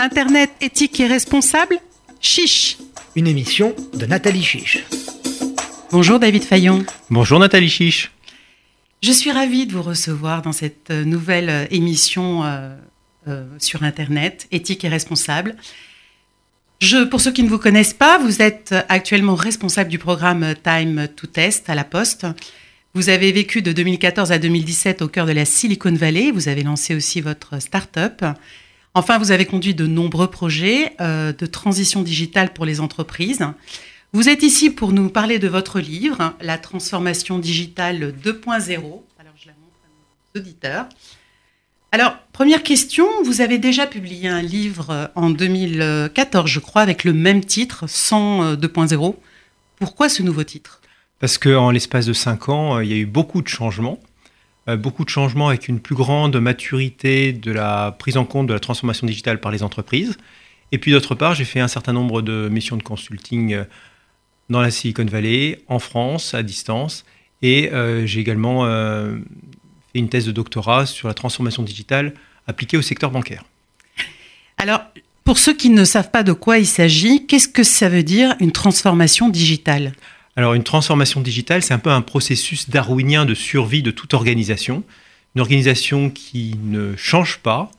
Internet éthique et responsable Chiche Une émission de Nathalie Chiche. Bonjour David Fayon. Bonjour Nathalie Chiche. Je suis ravie de vous recevoir dans cette nouvelle émission euh, euh, sur Internet, éthique et responsable. Je, pour ceux qui ne vous connaissent pas, vous êtes actuellement responsable du programme Time to Test à la Poste. Vous avez vécu de 2014 à 2017 au cœur de la Silicon Valley. Vous avez lancé aussi votre start-up. Enfin, vous avez conduit de nombreux projets euh, de transition digitale pour les entreprises. Vous êtes ici pour nous parler de votre livre, La transformation digitale 2.0. Alors, je la montre à nos auditeurs. Alors, première question, vous avez déjà publié un livre en 2014, je crois, avec le même titre, 100 2.0. Pourquoi ce nouveau titre? Parce qu'en l'espace de 5 ans, euh, il y a eu beaucoup de changements. Euh, beaucoup de changements avec une plus grande maturité de la prise en compte de la transformation digitale par les entreprises. Et puis d'autre part, j'ai fait un certain nombre de missions de consulting euh, dans la Silicon Valley, en France, à distance. Et euh, j'ai également fait une thèse de doctorat sur la transformation digitale appliquée au secteur bancaire. Alors, pour ceux qui ne savent pas de quoi il s'agit, qu'est-ce que ça veut dire une transformation digitale? Alors une transformation digitale, c'est un peu un processus darwinien de survie de toute organisation. Une organisation qui ne change pas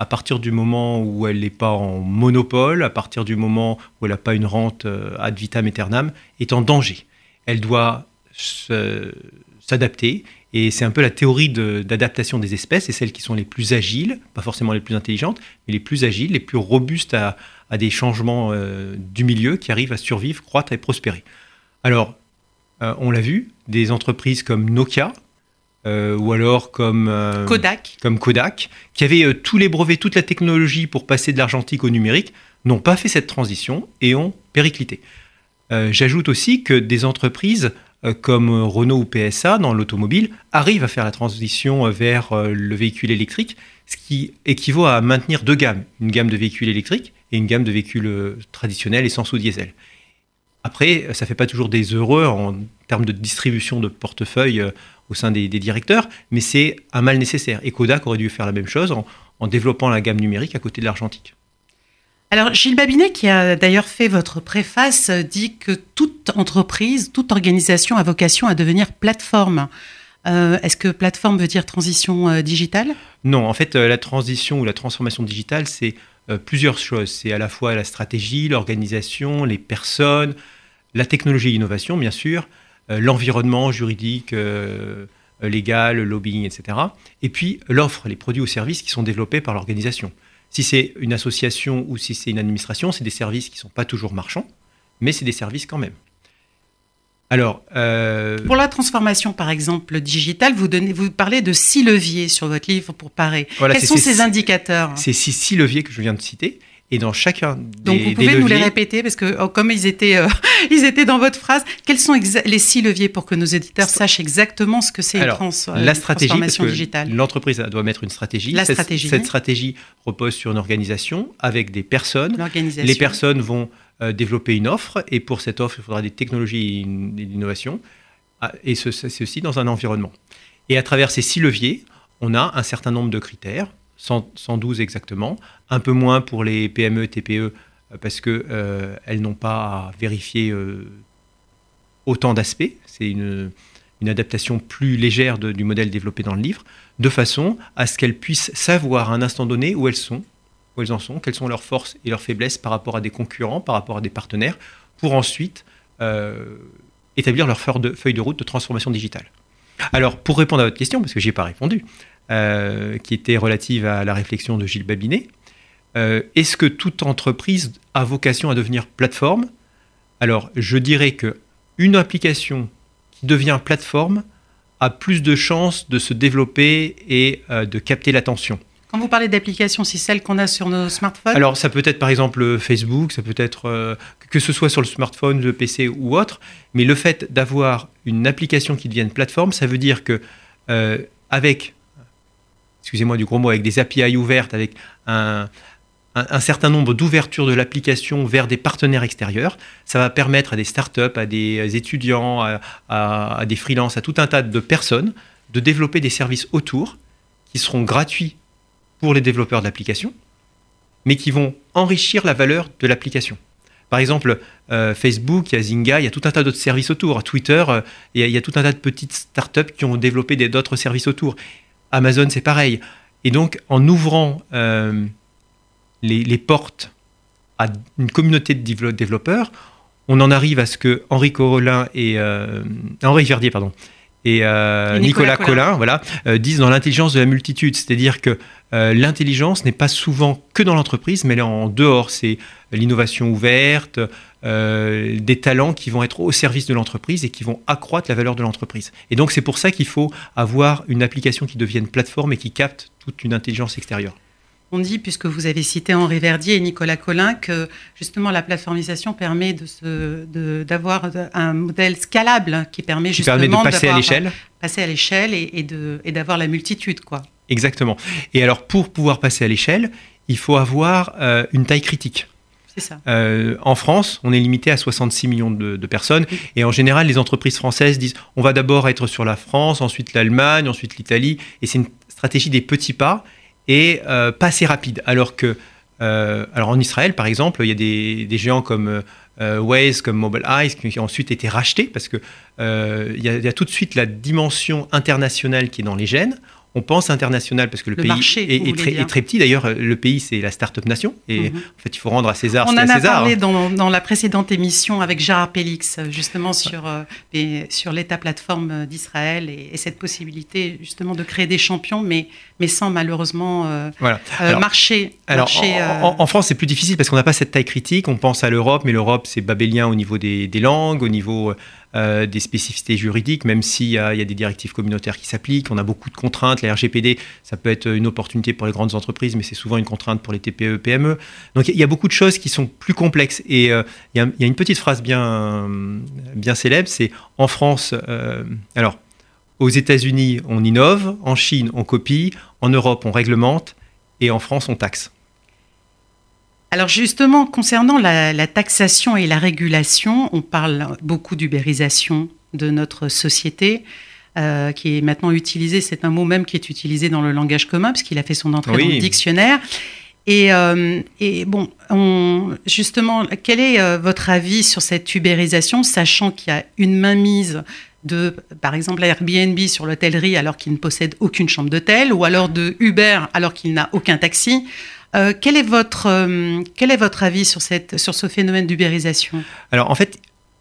à partir du moment où elle n'est pas en monopole, à partir du moment où elle n'a pas une rente euh, ad vitam aeternam, est en danger. Elle doit s'adapter et c'est un peu la théorie d'adaptation des espèces, et celles qui sont les plus agiles, pas forcément les plus intelligentes, mais les plus agiles, les plus robustes à, des changements euh, du milieu, qui arrivent à survivre, croître et prospérer. Alors, euh, on l'a vu, des entreprises comme Nokia, euh, ou alors comme euh, Kodak. comme Kodak, qui avaient tous les brevets, toute la technologie pour passer de l'argentique au numérique, n'ont pas fait cette transition et ont périclité. J'ajoute aussi que des entreprises comme Renault ou PSA dans l'automobile arrivent à faire la transition vers le véhicule électrique, ce qui équivaut à maintenir deux gammes, une gamme de véhicules électriques et une gamme de véhicules traditionnels essence ou diesel. Après, ça ne fait pas toujours des heureux en termes de distribution de portefeuille euh, au sein des, directeurs, mais c'est un mal nécessaire. Et Kodak aurait dû faire la même chose en, développant la gamme numérique à côté de l'argentique. Alors, Gilles Babinet, qui a d'ailleurs fait votre préface, dit que toute entreprise, toute organisation a vocation à devenir plateforme. Euh, est-ce que plateforme veut dire transition euh, digitale? Non, en fait, la transition ou la transformation digitale, c'est plusieurs choses. C'est à la fois la stratégie, l'organisation, les personnes, la technologie et l'innovation, bien sûr, euh, l'environnement juridique, euh, légal, le lobbying, etc. Et puis l'offre, les produits ou services qui sont développés par l'organisation. Si c'est une association ou si c'est une administration, c'est des services qui ne sont pas toujours marchands, mais c'est des services quand même. Alors, euh, pour la transformation, par exemple, digitale, vous, donnez, vous parlez de six leviers sur votre livre pour parer. Quels sont ces indicateurs? C'est ces six leviers que je viens de citer. Et dans chacun des Donc vous pouvez nous les répéter parce que oh, comme ils étaient, euh, ils étaient dans votre phrase, quels sont les six leviers pour que nos éditeurs sachent exactement ce que c'est euh, la stratégie, transformation digitale? L'entreprise doit mettre une stratégie. La cette, stratégie. Cette stratégie repose sur une organisation avec des personnes. Les personnes vont euh, développer une offre et pour cette offre, il faudra des technologies et l'innovation. Ah, et c'est aussi dans un environnement. Et à travers ces six leviers, on a un certain nombre de critères 112 exactement, un peu moins pour les PME, TPE, euh, parce qu'elles euh, n'ont pas à vérifier euh, autant d'aspects. C'est une, adaptation plus légère du modèle développé dans le livre, de façon à ce qu'elles puissent savoir à un instant donné où elles sont, où elles en sont, quelles sont leurs forces et leurs faiblesses par rapport à des concurrents, par rapport à des partenaires, pour ensuite établir leur feuille de route de transformation digitale. Alors, pour répondre à votre question, parce que n'y ai pas répondu, euh, qui était relative à la réflexion de Gilles Babinet. Euh, est-ce que toute entreprise a vocation à devenir plateforme? Alors, je dirais que une application qui devient plateforme a plus de chances de se développer et euh, de capter l'attention. Quand vous parlez d'applications, c'est celle qu'on a sur nos smartphones? Alors, ça peut être par exemple Facebook, ça peut être que ce soit sur le smartphone, le PC ou autre, mais le fait d'avoir une application qui devienne plateforme, ça veut dire que avec excusez-moi du gros mot, avec des API ouvertes, avec un, certain nombre d'ouvertures de l'application vers des partenaires extérieurs. Ça va permettre à des startups, à des étudiants, à, des freelances, à tout un tas de personnes de développer des services autour qui seront gratuits pour les développeurs de l'application mais qui vont enrichir la valeur de l'application. Par exemple, euh, Facebook, il y a Zynga, il y a tout un tas d'autres services autour. Twitter, euh, il, y a, tout un tas de petites startups qui ont développé d'autres services autour. Amazon, c'est pareil. Et donc, en ouvrant euh, les, portes à une communauté de développeurs, on en arrive à ce que Henri Corolin et Henri Verdier, pardon, et, Nicolas, Collin, voilà, disent dans l'intelligence de la multitude, c'est-à-dire que l'intelligence n'est pas souvent que dans l'entreprise, mais elle est en dehors. C'est l'innovation ouverte, euh, des talents qui vont être au service de l'entreprise et qui vont accroître la valeur de l'entreprise. Et donc c'est pour ça qu'il faut avoir une application qui devienne plateforme et qui capte toute une intelligence extérieure. On dit, puisque vous avez cité Henri Verdier et Nicolas Collin, que justement la plateformisation permet d'avoir de un modèle scalable qui permet justement de passer à l'échelle, passer à l'échelle et, et d'avoir la multitude, quoi. Exactement. Et alors pour pouvoir passer à l'échelle, il faut avoir euh, une taille critique. Euh, en France, on est limité à 66 millions de, personnes. Et en général, les entreprises françaises disent on va d'abord être sur la France, ensuite l'Allemagne, ensuite l'Italie. Et c'est une stratégie des petits pas et euh, pas assez rapide. Alors que, alors en Israël, par exemple, il y a des, géants comme Waze, comme Mobileize, qui ont ensuite été rachetés parce que il y, a tout de suite la dimension internationale qui est dans les gènes on pense international parce que le, pays est, très, petit. D'ailleurs, le pays, c'est la start-up nation. Et mhm. en fait, il faut rendre à César on ce en a parlé dans, la précédente émission avec Gérard Pélix, justement sur, euh, sur l'État plateforme d'Israël et, cette possibilité, justement, de créer des champions, mais, mais sans malheureusement euh, euh, marcher. Alors, en, France, c'est plus difficile parce qu'on n'a pas cette taille critique. On pense à l'Europe, mais l'Europe, c'est babélien au niveau des, des langues, au niveau euh, des spécificités juridiques, même s'il y, a des directives communautaires qui s'appliquent. On a beaucoup de contraintes. La RGPD, ça peut être une opportunité pour les grandes entreprises, mais c'est souvent une contrainte pour les TPE, PME. Donc il y a beaucoup de choses qui sont plus complexes. Et euh, il y, a une petite phrase bien, bien célèbre, c'est en France, euh, alors aux États-Unis, on innove, en Chine, on copie, en Europe, on réglemente, et en France, on taxe. Alors justement, concernant la, taxation et la régulation, on parle beaucoup d'ubérisation de notre société. Euh, qui est maintenant utilisé, c'est un mot même qui est utilisé dans le langage commun, puisqu'il a fait son entrée dans le dictionnaire. Et, euh, bon, justement, quel est euh, votre avis sur cette ubérisation, sachant qu'il y a une mainmise de, par exemple, Airbnb sur l'hôtellerie alors qu'il ne possède aucune chambre d'hôtel, ou alors de Uber alors qu'il n'a aucun taxi euh, quel, est votre, euh, quel est votre avis sur, cette, sur ce phénomène d'ubérisation? Alors en fait,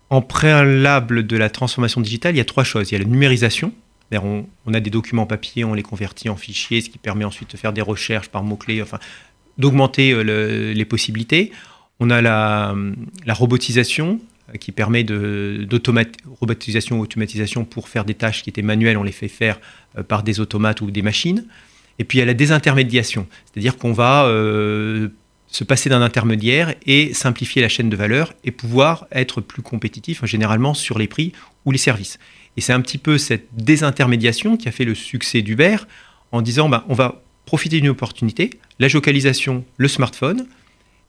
en préalable de la transformation digitale, il y a trois choses. Il y a la numérisation. On, on, a des documents papier, on les convertit en fichiers, ce qui permet ensuite de faire des recherches par mots-clés, enfin, d'augmenter euh, les possibilités. On a la, la robotisation qui permet de robotisation ou automatisation pour faire des tâches qui étaient manuelles, on les fait faire par des automates ou des machines. Et puis il y a la désintermédiation, c'est-à-dire qu'on va euh, se passer d'un intermédiaire et simplifier la chaîne de valeur et pouvoir être plus compétitif généralement sur les prix ou les services. Et c'est un petit peu cette désintermédiation qui a fait le succès d'Uber en disant ben, on va profiter d'une opportunité, la géocalisation, le smartphone,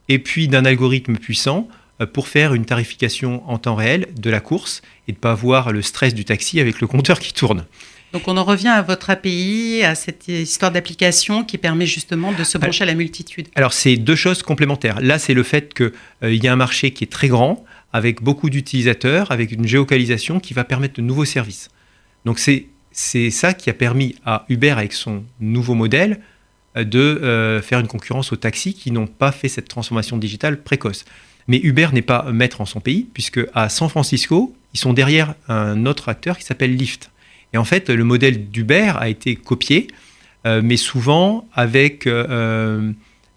et puis d'un algorithme puissant euh, pour faire une tarification en temps réel de la course et de ne pas avoir le stress du taxi avec le compteur qui tourne. Donc on en revient à votre API, à cette histoire d'application qui permet justement de se brancher à la multitude. Alors c'est deux choses complémentaires. Là c'est le fait qu'il euh, y a un marché qui est très grand, avec beaucoup d'utilisateurs, avec une géocalisation qui va permettre de nouveaux services. Donc c'est ça qui a permis à Uber avec son nouveau modèle euh, de euh, faire une concurrence aux taxis qui n'ont pas fait cette transformation digitale précoce. Mais Uber n'est pas maître en son pays, puisque à San Francisco, ils sont derrière un autre acteur qui s'appelle Lyft. Et en fait, le modèle d'Uber a été copié, euh, mais souvent avec euh,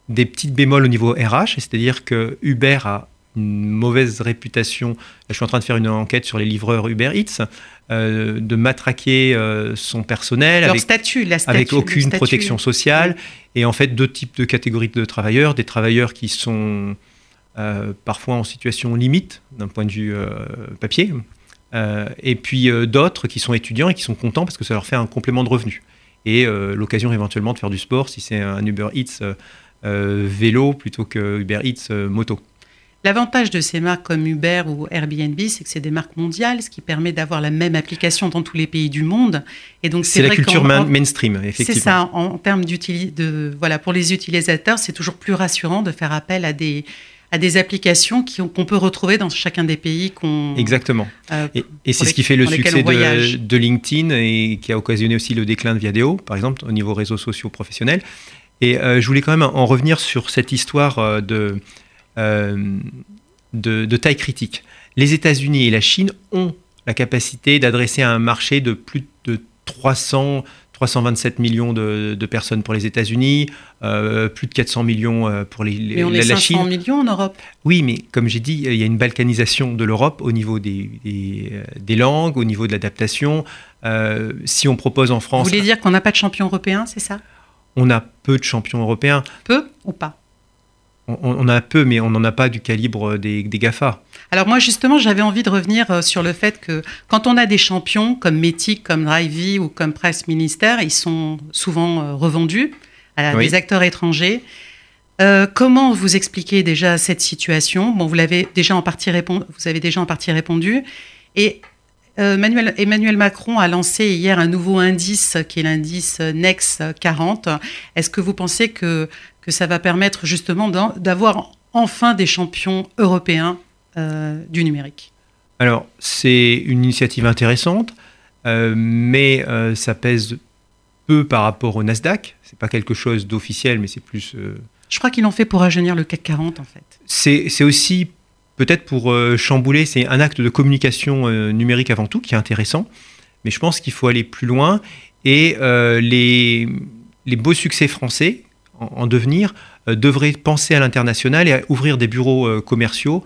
des petites bémols au niveau RH, c'est-à-dire que Uber a une mauvaise réputation. je suis en train de faire une enquête sur les livreurs Uber Eats, euh, de matraquer son personnel avec, statut, avec aucune protection sociale. Et en fait, deux types de catégories de travailleurs. Des travailleurs qui sont parfois en situation limite d'un point de vue papier, euh, et puis euh, d'autres qui sont étudiants et qui sont contents parce que ça leur fait un complément de revenu. Et euh, l'occasion éventuellement de faire du sport si c'est un Uber Eats vélo plutôt que Uber Eats moto. L'avantage de ces marques comme Uber ou Airbnb, c'est que c'est des marques mondiales, ce qui permet d'avoir la même application dans tous les pays du monde. Et donc c'est la culture mainstream, effectivement. C'est ça. En, termes de voilà pour les utilisateurs, c'est toujours plus rassurant de faire appel à des à des applications qu'on peut retrouver dans chacun des pays qu'on. Exactement. Euh, et, c'est ce qui fait le succès de, LinkedIn et qui a occasionné aussi le déclin de Viadeo, par exemple, au niveau réseaux sociaux professionnels. Et euh, je voulais quand même en revenir sur cette histoire euh, de, de, taille critique. Les États-Unis et la Chine ont la capacité d'adresser un marché de plus de 300 327 millions de, personnes pour les États-Unis, euh, plus de 400 millions euh, pour les, mais on est 500 millions en Europe. Oui, mais comme j'ai dit, il y a une balkanisation de l'Europe au niveau des, des, langues, au niveau de l'adaptation. Euh, si on propose en France... Vous voulez dire qu'on n'a pas de champion européen, c'est ça? On a peu de champions européens. Peu ou pas? On, a peu, mais on n'en a pas du calibre des, des GAFA. Alors moi justement, j'avais envie de revenir euh, sur le fait que quand on a des champions comme Metic, comme Drivey ou comme Presse Ministère, ils sont souvent euh, revendus à des acteurs étrangers. Euh, comment vous expliquez déjà cette situation? Bon, vous l'avez déjà en partie répondu. Vous avez déjà en partie répondu. Et Emmanuel, Macron a lancé hier un nouveau indice qui est l'indice Next 40. Est-ce que vous pensez que, que ça va permettre justement d'avoir enfin des champions européens? Du numérique Alors, c'est une initiative intéressante, euh, mais euh, ça pèse peu par rapport au Nasdaq. C'est pas quelque chose d'officiel, mais c'est plus. Je crois qu'ils l'ont fait pour rajeunir le CAC 40, en fait. C'est aussi peut-être pour chambouler, c'est un acte de communication numérique avant tout qui est intéressant, mais je pense qu'il faut aller plus loin et les, les, beaux succès français en, en devenir devraient penser à l'international et à ouvrir des bureaux commerciaux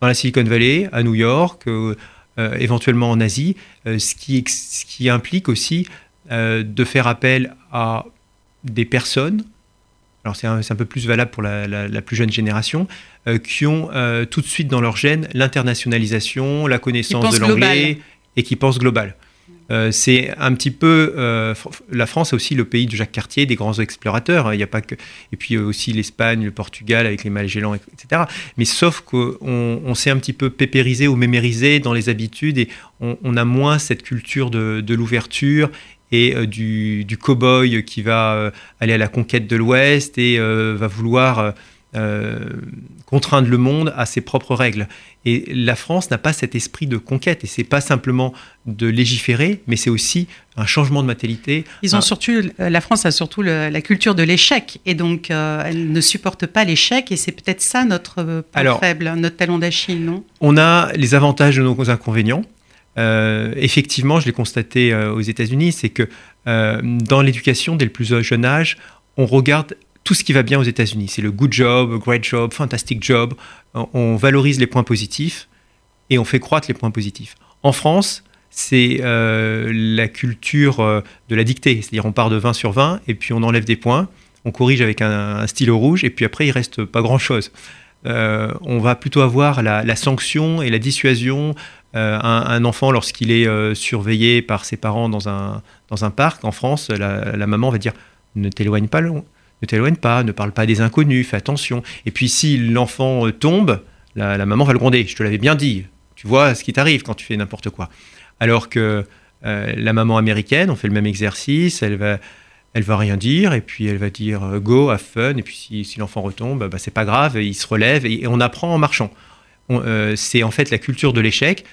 dans la Silicon Valley, à New York, euh, euh, éventuellement en Asie, euh, ce, qui, ce qui implique aussi de faire appel à des personnes alors c'est un, un, peu plus valable pour la, la, plus jeune génération, qui ont tout de suite dans leur gène l'internationalisation, la connaissance de l'anglais et qui pensent global. Euh, c'est un petit peu euh, la France a aussi le pays de Jacques Cartier, des grands explorateurs. Hein. Il y a pas que et puis euh, aussi l'Espagne, le Portugal avec les Magellans, etc. Mais sauf qu'on on, s'est un petit peu pépérisé ou mémérisé dans les habitudes et on, a moins cette culture de, l'ouverture et du, du cow-boy qui va aller à la conquête de l'Ouest et va vouloir contraindre le monde à ses propres règles. Et la France n'a pas cet esprit de conquête. Et c'est pas simplement de légiférer, mais c'est aussi un changement de mentalité. Ils ont surtout, euh, la France a surtout la culture de l'échec. Et donc, euh, elle ne supporte pas l'échec. Et c'est peut-être ça notre euh, point faible, notre talon d'Achille, non? On a les avantages de nos inconvénients. effectivement, je l'ai constaté aux États-Unis, c'est que dans l'éducation, dès le plus jeune âge, on regarde tout ce qui va bien aux États-Unis. C'est le good job, great job, fantastic job. On valorise les points positifs et on fait croître les points positifs. En France, c'est euh, la culture euh, de la dictée. C'est-à-dire on part de 20 sur 20 et puis on enlève des points, on corrige avec un, stylo rouge et puis après il reste pas grand-chose. Euh, on va plutôt avoir la, sanction et la dissuasion. Un, enfant, lorsqu'il est surveillé par ses parents dans un, dans un parc, en France, la, la maman va dire ne t'éloigne pas, ne t'éloigne pas, ne parle pas des inconnus, fais attention. Et puis si l'enfant euh, tombe, la, maman va le gronder. Je te l'avais bien dit. Tu vois ce qui t'arrive quand tu fais n'importe quoi. Alors que euh, la maman américaine, on fait le même exercice, elle va, elle va rien dire, et puis elle va dire euh, go, have fun, et puis si, l'enfant retombe, bah, c'est pas grave, il se relève, et, on apprend en marchant. c'est en fait la culture de l'échec.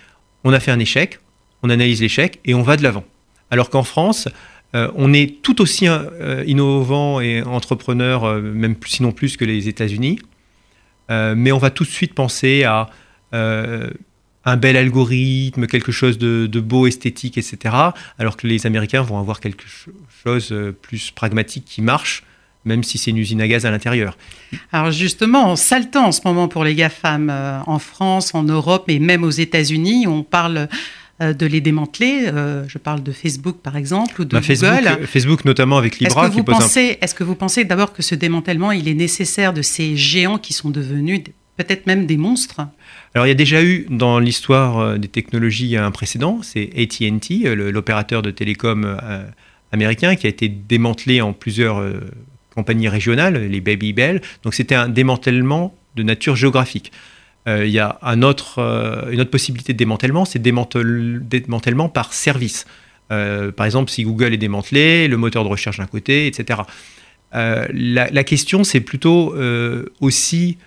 On a fait un échec, on analyse l'échec, et on va de l'avant. Alors qu'en France, euh, on est tout aussi euh, innovant et entrepreneur, euh, même sinon plus que les États-Unis, mais on va tout de suite penser à un bel algorithme, quelque chose de, beau, esthétique, etc. Alors que les Américains vont avoir quelque chose plus pragmatique qui marche, même si c'est une usine à gaz à l'intérieur. Alors justement, on saltant en ce moment pour les GAFAM en France, en Europe et même aux États-Unis. On parle de les démanteler. Euh, je parle de Facebook par exemple ou de bah, Google. Facebook, notamment avec Libra. Est-ce que, vous pensez, est-ce que vous pensez d'abord que ce démantèlement il est nécessaire de ces géants qui sont devenus peut-être même des monstres? Alors il y a déjà eu dans l'histoire euh, des technologies un précédent, c'est AT&T, l'opérateur de télécom américain, qui a été démantelé en plusieurs compagnies régionales, les Baby Bell. Donc c'était un démantèlement de nature géographique. Il y a autre, une autre possibilité de démantèlement, c'est démantèlement par service. par exemple, si Google est démantelé, le moteur de recherche d'un côté, etc. La, question, c'est plutôt aussi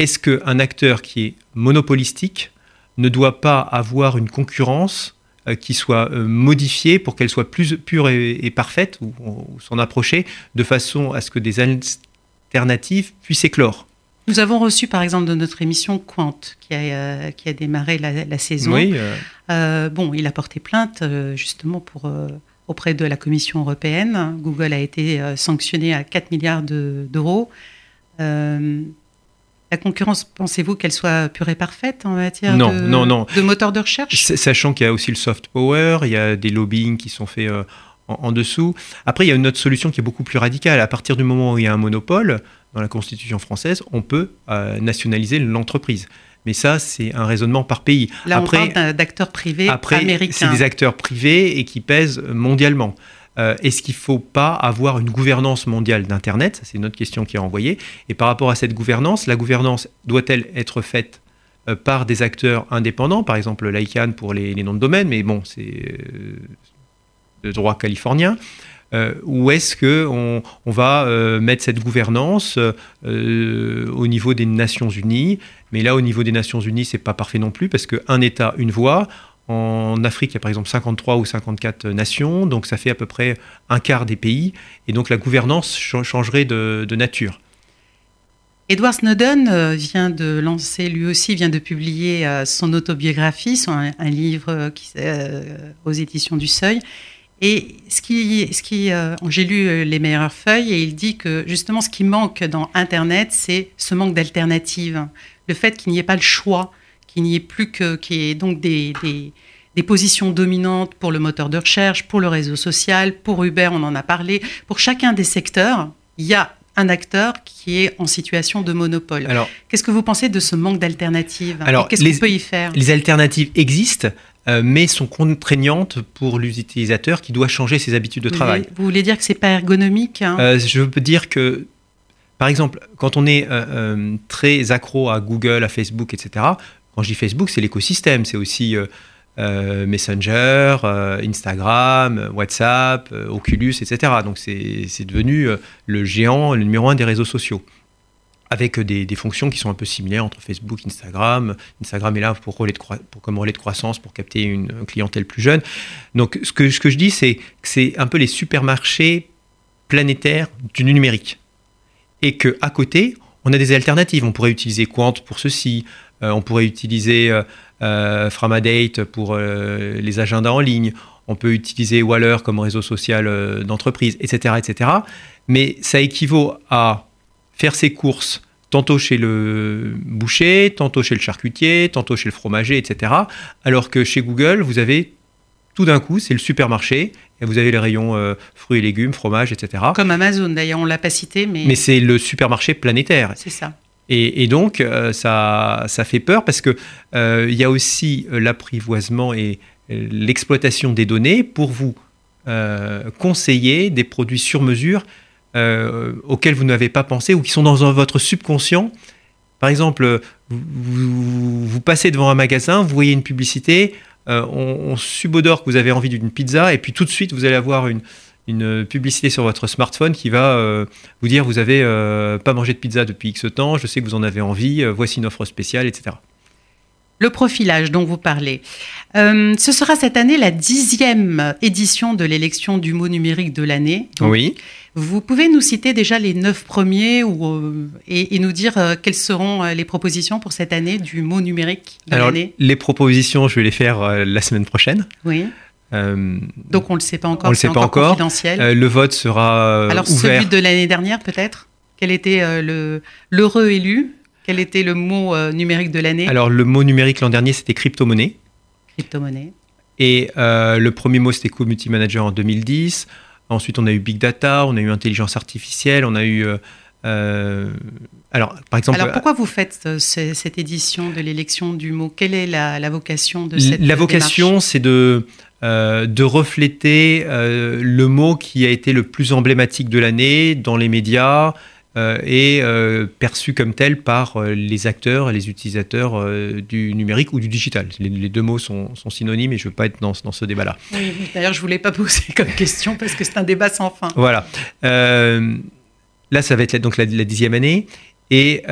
est-ce qu'un acteur qui est monopolistique ne doit pas avoir une concurrence euh, qui soit euh, modifiée pour qu'elle soit plus pure et, parfaite, ou, s'en approcher, de façon à ce que des alternatives puissent éclore? Nous avons reçu par exemple de notre émission Quant, qui a, euh, qui a démarré la, saison. Oui, bon, il a porté plainte justement pour, auprès de la Commission européenne. Google a été sanctionné à 4 milliards d'euros. La concurrence, pensez-vous qu'elle soit pure et parfaite en matière non, de, non, non. de moteur de recherche? Sachant qu'il y a aussi le soft power, il y a des lobbying qui sont faits en, dessous. Après, il y a une autre solution qui est beaucoup plus radicale. À partir du moment où il y a un monopole, dans la Constitution française, on peut euh, nationaliser l'entreprise. Mais ça, c'est un raisonnement par pays. Là, après, on parle d'acteurs privés après, américains. C'est des acteurs privés et qui pèsent mondialement. Euh, est-ce qu'il ne faut pas avoir une gouvernance mondiale d'Internet? C'est une autre question qui est envoyée. Et par rapport à cette gouvernance, la gouvernance doit-elle être faite euh, par des acteurs indépendants, par exemple l'ICANN pour les, noms de domaine, mais bon, c'est euh, le droit californien. ou est-ce qu'on on va mettre cette gouvernance au niveau des Nations Unies? Mais là, au niveau des Nations Unies, c'est pas parfait non plus parce qu'un État, une voix. En Afrique, il y a par exemple 53 ou 54 nations, donc ça fait à peu près un quart des pays, et donc la gouvernance changerait de, nature. Edward Snowden euh, vient de lancer, lui aussi vient de publier euh, son autobiographie, un, livre euh, aux éditions du Seuil. Et ce qui, ce qui j'ai lu les meilleures feuilles et il dit que justement ce qui manque dans Internet, c'est ce manque d'alternatives, le fait qu'il n'y ait pas le choix qu'il n'y ait plus que, qu'il y ait donc des, des, positions dominantes pour le moteur de recherche, pour le réseau social, pour Uber, on en a parlé. Pour chacun des secteurs, il y a un acteur qui est en situation de monopole. Alors, qu'est-ce que vous pensez de ce manque d'alternatives Alors, qu'est-ce qu'on peut y faire? Les alternatives existent. Euh, mais sont contraignantes pour l'utilisateur qui doit changer ses habitudes de travail. Vous voulez dire que c'est pas ergonomique hein? Euh, Je peux dire que par exemple, quand on est euh, très accro à Google, à Facebook, etc., quand je dis Facebook, c'est l'écosystème, c'est aussi Messenger, Instagram, WhatsApp, Oculus, etc. Donc c'est devenu le géant, le numéro un des réseaux sociaux avec des, fonctions qui sont un peu similaires entre Facebook, Instagram. Instagram est là pour, relais de pour comme relais de croissance, pour capter une, clientèle plus jeune. Donc ce que, je dis, c'est que c'est un peu les supermarchés planétaires du numérique. Et qu'à côté, on a des alternatives. On pourrait utiliser Quant pour ceci, euh, on pourrait utiliser euh, euh, Framadate pour les agendas en ligne. On peut utiliser Waller comme réseau social d'entreprise, etc., etc. Mais ça équivaut à faire ses courses tantôt chez le boucher, tantôt chez le charcutier, tantôt chez le fromager, etc. Alors que chez Google, vous avez tout d'un coup, c'est le supermarché, et vous avez les rayons fruits et légumes, fromage, etc. Comme Amazon, d'ailleurs, on l'a pas cité, mais... Mais c'est le supermarché planétaire. C'est ça. Et, donc, euh, ça, ça fait peur parce qu'il euh, y a aussi euh, l'apprivoisement et l'exploitation des données pour vous conseiller des produits sur mesure auxquels vous n'avez pas pensé ou qui sont dans votre subconscient. Par exemple, vous, vous, passez devant un magasin, vous voyez une publicité, on, on subodore que vous avez envie d'une pizza, et puis tout de suite, vous allez avoir une, une publicité sur votre smartphone qui va euh, vous dire vous avez euh, pas mangé de pizza depuis X temps, je sais que vous en avez envie, euh, voici une offre spéciale, etc. Le profilage dont vous parlez. ce sera cette année la dixième édition de l'élection du mot numérique de l'année. Oui. Vous pouvez nous citer déjà les neuf premiers ou, et, nous dire quelles seront les propositions pour cette année du mot numérique de l'année Les propositions, je vais les faire la semaine prochaine. Oui. Euh, Donc on ne le sait pas encore. On le sait pas encore. Confidentiel. Euh, le vote sera Alors ouvert. celui de l'année dernière peut-être? Quel était euh, le l'heureux élu? Quel était le mot numérique de l'année? Alors le mot numérique l'an dernier c'était crypto-monnaie. Crypto-monnaie. Et le premier mot c'était community manager en 2010. Ensuite on a eu big data, on a eu intelligence artificielle, on a eu alors, par exemple. Alors, pourquoi vous faites cette édition de l'élection du mot? Quelle est la, vocation de cette La vocation, c'est de euh, de refléter euh, le mot qui a été le plus emblématique de l'année dans les médias est perçu comme tel par les acteurs et les utilisateurs du numérique ou du digital. Les, deux mots sont, synonymes et je ne veux pas être dans, dans ce débat-là. Oui, d'ailleurs, je ne voulais pas poser comme question parce que c'est un débat sans fin. Voilà. là, ça va être donc la, la dixième année. Et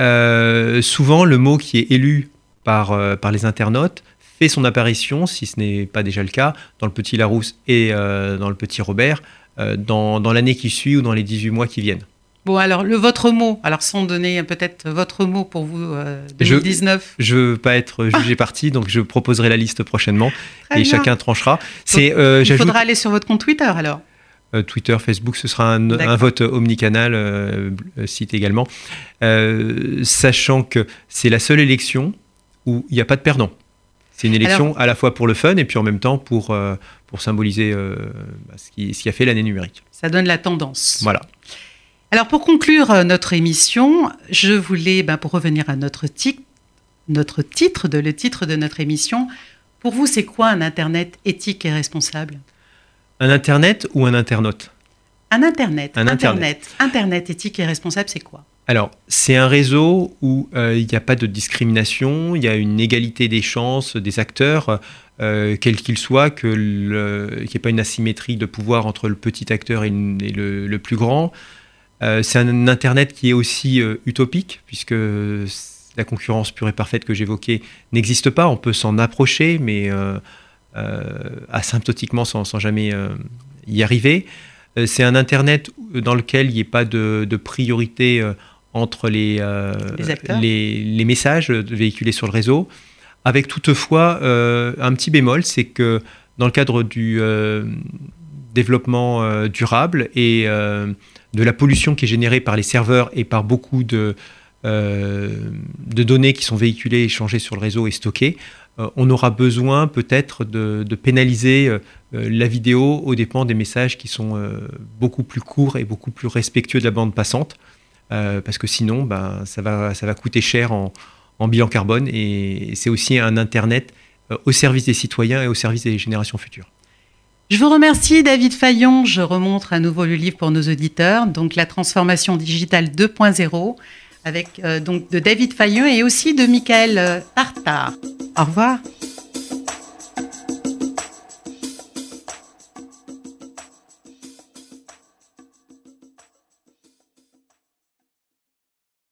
souvent, le mot qui est élu par, par les internautes fait son apparition, si ce n'est pas déjà le cas, dans le petit Larousse et euh, dans le petit Robert, euh, dans, dans l'année qui suit ou dans les 18 mois qui viennent. Bon, alors, le votre mot, alors sans donner peut-être votre mot pour vous, 2019 Je ne veux pas être jugé parti, donc je proposerai la liste prochainement et chacun tranchera. C'est, euh, il faudra aller sur votre compte Twitter alors Twitter, Facebook, ce sera un, un vote omnicanal, euh, site également, sachant que c'est la seule élection où il n'y a pas de perdant. C'est une élection à la fois pour le fun et puis en même temps pour, euh, pour symboliser euh, bah, ce, qui, ce, qui, a fait l'année numérique. Ça donne la tendance. Voilà. Alors pour conclure euh, notre émission, je voulais, ben, pour revenir à notre, notre titre, de, le titre de notre émission, pour vous, c'est quoi un Internet éthique et responsable? Un Internet ou un internaute? Un Internet. Un Internet. Internet éthique et responsable, c'est quoi? Alors, c'est un réseau où euh, il n'y a pas de discrimination, il y a une égalité des chances des acteurs, euh, quels qu'ils soient, qu'il n'y ait pas une asymétrie de pouvoir entre le petit acteur et, le, plus grand. Euh, c'est un Internet qui est aussi utopique, puisque la concurrence pure et parfaite que j'évoquais n'existe pas. On peut s'en approcher, mais asymptotiquement sans, jamais y arriver. C'est un Internet dans lequel il n'y ait pas de, de priorité entre les, euh, les, messages véhiculés sur le réseau, avec toutefois euh, un petit bémol, c'est que dans le cadre du euh, développement durable et de la pollution qui est générée par les serveurs et par beaucoup de, de données qui sont véhiculées, échangées sur le réseau et stockées, on aura besoin peut-être de, pénaliser la vidéo aux dépens des messages qui sont beaucoup plus courts et beaucoup plus respectueux de la bande passante. Euh, parce que sinon, ben, ça, va, coûter cher en, bilan carbone et c'est aussi un Internet euh, au service des citoyens et au service des générations futures. Je vous remercie David Fayon. Je remontre à nouveau le livre pour nos auditeurs, donc La transformation digitale 2.0, avec euh, de David Fayon et aussi de Michael Tartar. Au revoir.